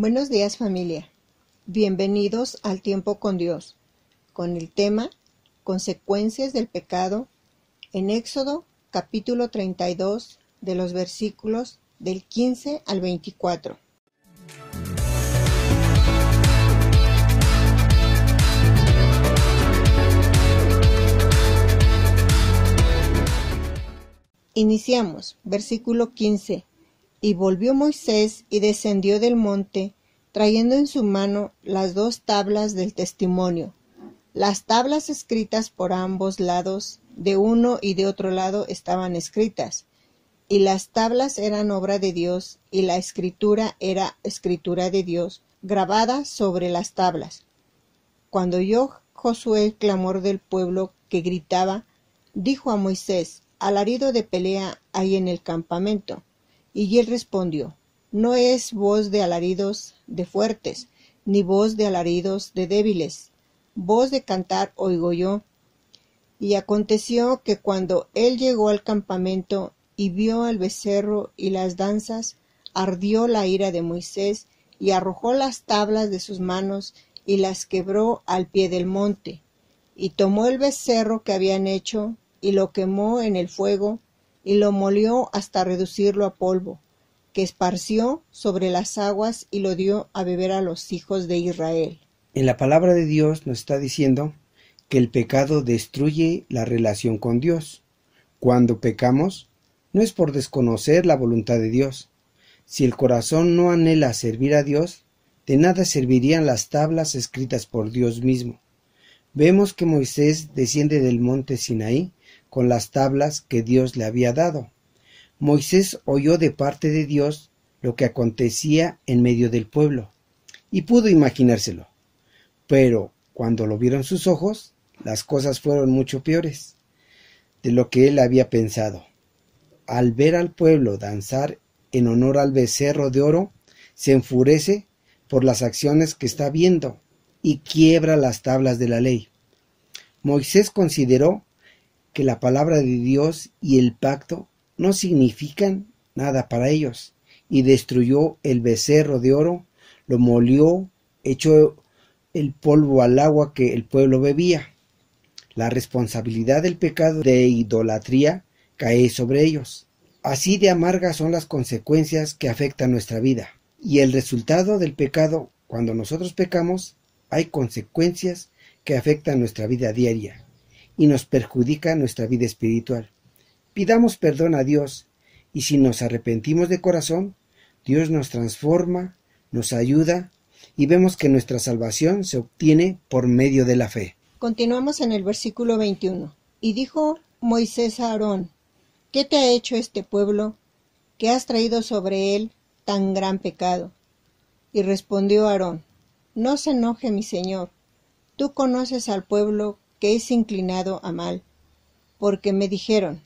Buenos días familia. Bienvenidos al tiempo con Dios, con el tema Consecuencias del pecado en Éxodo capítulo 32 de los versículos del 15 al 24. Iniciamos, versículo 15. Y volvió Moisés y descendió del monte, trayendo en su mano las dos tablas del testimonio, las tablas escritas por ambos lados, de uno y de otro lado estaban escritas, y las tablas eran obra de Dios, y la escritura era escritura de Dios, grabada sobre las tablas. Cuando oyó Josué el clamor del pueblo que gritaba, dijo a Moisés, alarido de pelea hay en el campamento. Y él respondió, no es voz de alaridos de fuertes, ni voz de alaridos de débiles, voz de cantar oigo yo. Y aconteció que cuando él llegó al campamento y vio al becerro y las danzas, ardió la ira de Moisés y arrojó las tablas de sus manos y las quebró al pie del monte. Y tomó el becerro que habían hecho y lo quemó en el fuego y lo molió hasta reducirlo a polvo, que esparció sobre las aguas y lo dio a beber a los hijos de Israel. En la palabra de Dios nos está diciendo que el pecado destruye la relación con Dios. Cuando pecamos, no es por desconocer la voluntad de Dios. Si el corazón no anhela servir a Dios, de nada servirían las tablas escritas por Dios mismo. Vemos que Moisés desciende del monte Sinaí con las tablas que Dios le había dado. Moisés oyó de parte de Dios lo que acontecía en medio del pueblo, y pudo imaginárselo. Pero cuando lo vieron sus ojos, las cosas fueron mucho peores de lo que él había pensado. Al ver al pueblo danzar en honor al becerro de oro, se enfurece por las acciones que está viendo y quiebra las tablas de la ley. Moisés consideró que la palabra de Dios y el pacto no significan nada para ellos, y destruyó el becerro de oro, lo molió, echó el polvo al agua que el pueblo bebía. La responsabilidad del pecado de idolatría cae sobre ellos. Así de amargas son las consecuencias que afectan nuestra vida. Y el resultado del pecado, cuando nosotros pecamos, hay consecuencias que afectan nuestra vida diaria y nos perjudica nuestra vida espiritual. Pidamos perdón a Dios y si nos arrepentimos de corazón, Dios nos transforma, nos ayuda y vemos que nuestra salvación se obtiene por medio de la fe. Continuamos en el versículo 21. Y dijo Moisés a Aarón, ¿qué te ha hecho este pueblo que has traído sobre él tan gran pecado? Y respondió Aarón, No se enoje mi señor, tú conoces al pueblo que es inclinado a mal, porque me dijeron,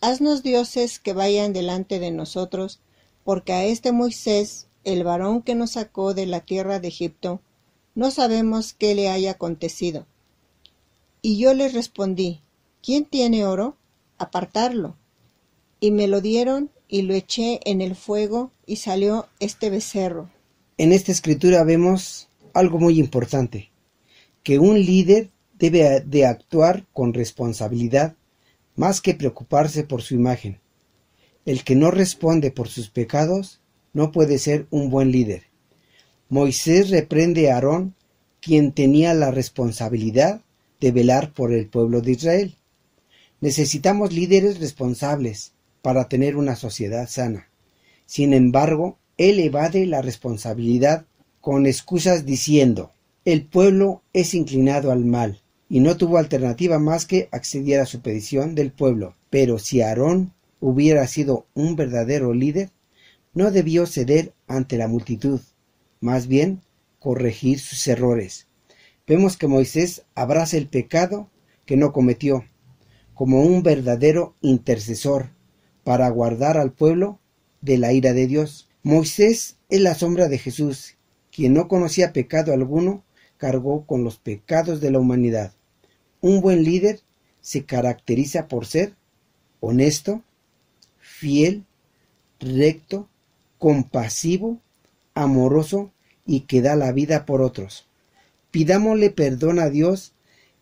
Haznos dioses que vayan delante de nosotros, porque a este Moisés, el varón que nos sacó de la tierra de Egipto, no sabemos qué le haya acontecido. Y yo les respondí, ¿quién tiene oro? Apartarlo. Y me lo dieron y lo eché en el fuego y salió este becerro. En esta escritura vemos algo muy importante, que un líder debe de actuar con responsabilidad más que preocuparse por su imagen. El que no responde por sus pecados no puede ser un buen líder. Moisés reprende a Aarón, quien tenía la responsabilidad de velar por el pueblo de Israel. Necesitamos líderes responsables para tener una sociedad sana. Sin embargo, él evade la responsabilidad con excusas diciendo, el pueblo es inclinado al mal, y no tuvo alternativa más que acceder a su petición del pueblo. Pero si Aarón hubiera sido un verdadero líder, no debió ceder ante la multitud, más bien corregir sus errores. Vemos que Moisés abraza el pecado que no cometió, como un verdadero intercesor, para guardar al pueblo de la ira de Dios. Moisés es la sombra de Jesús, quien no conocía pecado alguno, cargó con los pecados de la humanidad. Un buen líder se caracteriza por ser honesto, fiel, recto, compasivo, amoroso y que da la vida por otros. Pidámosle perdón a Dios,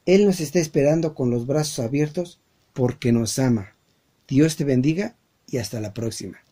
Él nos está esperando con los brazos abiertos porque nos ama. Dios te bendiga y hasta la próxima.